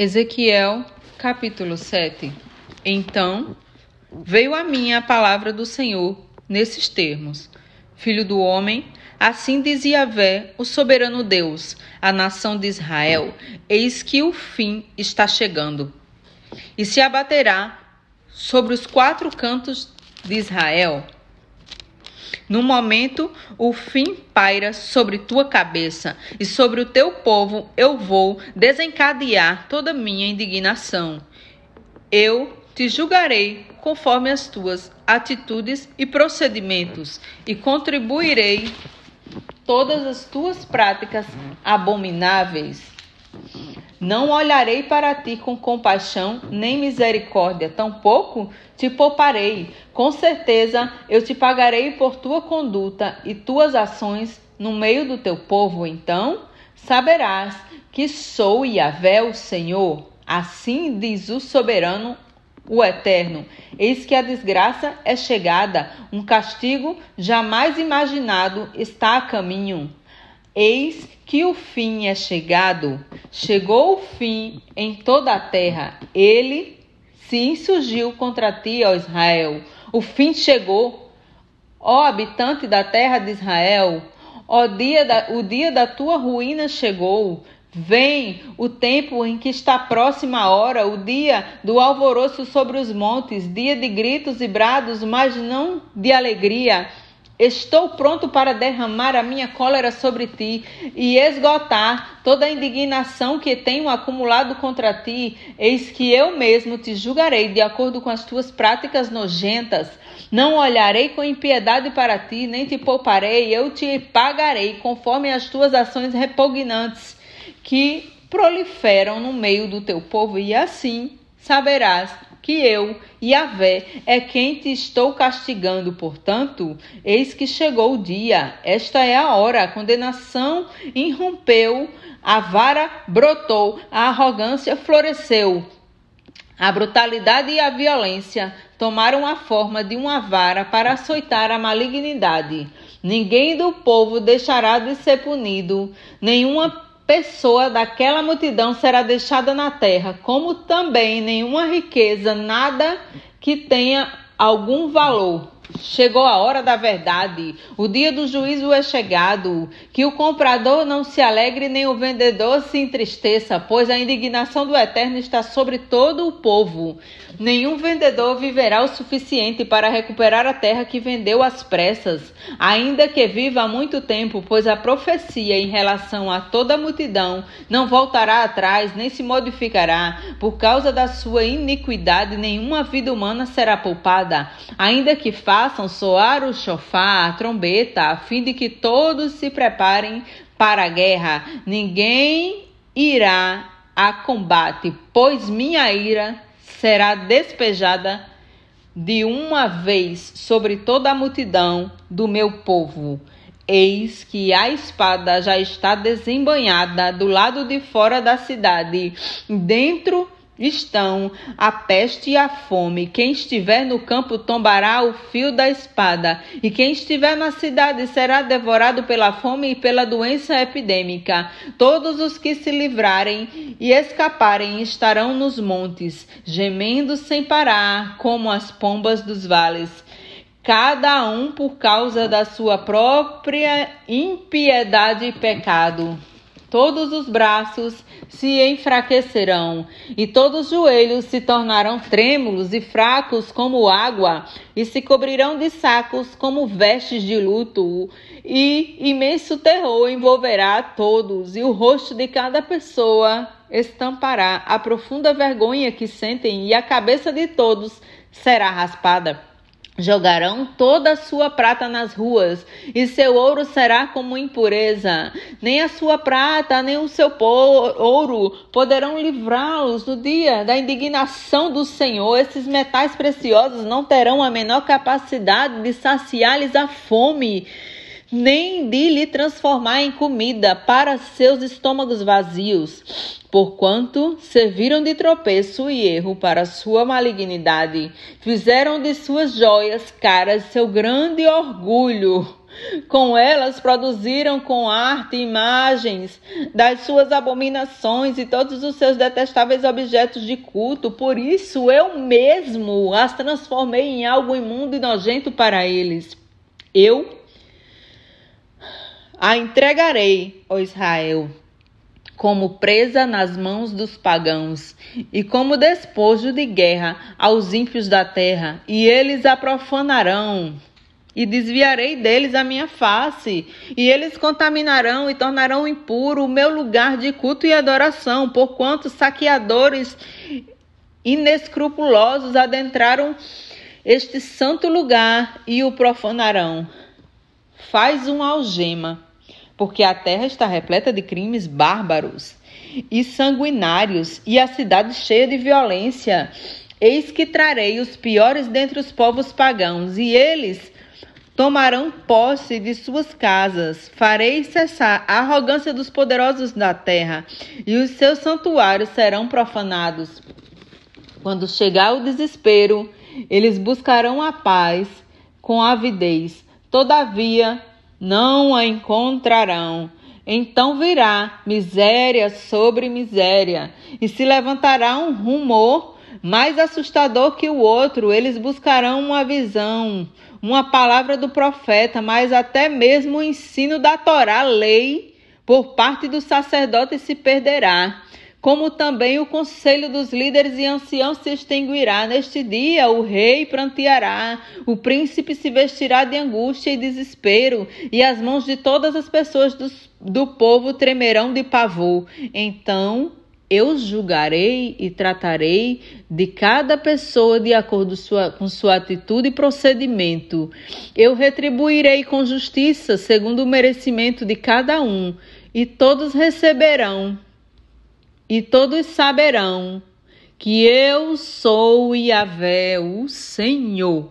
Ezequiel, capítulo 7 Então veio a mim a palavra do Senhor nesses termos: Filho do homem, assim dizia Vé, o soberano Deus, a nação de Israel: Eis que o fim está chegando, e se abaterá sobre os quatro cantos de Israel no momento, o fim paira sobre tua cabeça, e sobre o teu povo eu vou desencadear toda minha indignação. Eu te julgarei conforme as tuas atitudes e procedimentos, e contribuirei todas as tuas práticas abomináveis. Não olharei para ti com compaixão nem misericórdia, tampouco te pouparei. Com certeza eu te pagarei por tua conduta e tuas ações no meio do teu povo. Então saberás que sou Yahvé, o Senhor. Assim diz o soberano, o eterno. Eis que a desgraça é chegada, um castigo jamais imaginado está a caminho. Eis que o fim é chegado. Chegou o fim em toda a terra. Ele se insurgiu contra ti, ó Israel. O fim chegou. Ó habitante da terra de Israel, ó dia da, o dia da tua ruína chegou. Vem o tempo em que está próxima a hora, o dia do alvoroço sobre os montes, dia de gritos e brados, mas não de alegria Estou pronto para derramar a minha cólera sobre ti e esgotar toda a indignação que tenho acumulado contra ti. Eis que eu mesmo te julgarei de acordo com as tuas práticas nojentas. Não olharei com impiedade para ti, nem te pouparei, eu te pagarei conforme as tuas ações repugnantes que proliferam no meio do teu povo, e assim saberás que eu, Yahvé, é quem te estou castigando. Portanto, eis que chegou o dia, esta é a hora, a condenação irrompeu, a vara brotou, a arrogância floresceu. A brutalidade e a violência tomaram a forma de uma vara para açoitar a malignidade. Ninguém do povo deixará de ser punido, nenhuma pessoa daquela multidão será deixada na terra, como também nenhuma riqueza, nada que tenha algum valor. Chegou a hora da verdade, o dia do juízo é chegado. Que o comprador não se alegre, nem o vendedor se entristeça, pois a indignação do Eterno está sobre todo o povo. Nenhum vendedor viverá o suficiente para recuperar a terra que vendeu às pressas, ainda que viva há muito tempo, pois a profecia em relação a toda a multidão não voltará atrás, nem se modificará. Por causa da sua iniquidade, nenhuma vida humana será poupada, ainda que façam soar o chofar, a trombeta, a fim de que todos se preparem para a guerra. Ninguém irá a combate, pois minha ira será despejada de uma vez sobre toda a multidão do meu povo. Eis que a espada já está desembanhada do lado de fora da cidade, dentro estão a peste e a fome. Quem estiver no campo tombará o fio da espada, e quem estiver na cidade será devorado pela fome e pela doença epidêmica. Todos os que se livrarem e escaparem estarão nos montes, gemendo sem parar, como as pombas dos vales cada um por causa da sua própria impiedade e pecado. Todos os braços se enfraquecerão, e todos os joelhos se tornarão trêmulos e fracos como água, e se cobrirão de sacos como vestes de luto, e imenso terror envolverá a todos, e o rosto de cada pessoa estampará a profunda vergonha que sentem, e a cabeça de todos será raspada. Jogarão toda a sua prata nas ruas, e seu ouro será como impureza. Nem a sua prata, nem o seu ouro poderão livrá-los no dia da indignação do Senhor. Esses metais preciosos não terão a menor capacidade de saciar-lhes a fome nem de lhe transformar em comida para seus estômagos vazios, porquanto serviram de tropeço e erro para sua malignidade, fizeram de suas joias caras seu grande orgulho. Com elas produziram com arte imagens das suas abominações e todos os seus detestáveis objetos de culto. Por isso eu mesmo as transformei em algo imundo e nojento para eles. Eu a entregarei, ó Israel, como presa nas mãos dos pagãos e como despojo de guerra aos ímpios da terra, e eles a profanarão. E desviarei deles a minha face, e eles contaminarão e tornarão impuro o meu lugar de culto e adoração, porquanto saqueadores inescrupulosos adentraram este santo lugar e o profanarão. Faz uma algema porque a terra está repleta de crimes bárbaros e sanguinários, e a cidade cheia de violência. Eis que trarei os piores dentre os povos pagãos, e eles tomarão posse de suas casas. Farei cessar a arrogância dos poderosos da terra, e os seus santuários serão profanados. Quando chegar o desespero, eles buscarão a paz com avidez. Todavia, não a encontrarão. Então virá miséria sobre miséria, e se levantará um rumor mais assustador que o outro. Eles buscarão uma visão, uma palavra do profeta, mas até mesmo o ensino da Torá, lei, por parte do sacerdote se perderá como também o conselho dos líderes e anciãos se extinguirá. Neste dia o rei pranteará, o príncipe se vestirá de angústia e desespero, e as mãos de todas as pessoas do, do povo tremerão de pavor. Então eu julgarei e tratarei de cada pessoa de acordo sua, com sua atitude e procedimento. Eu retribuirei com justiça segundo o merecimento de cada um, e todos receberão e todos saberão que eu sou Yahvé, o Senhor.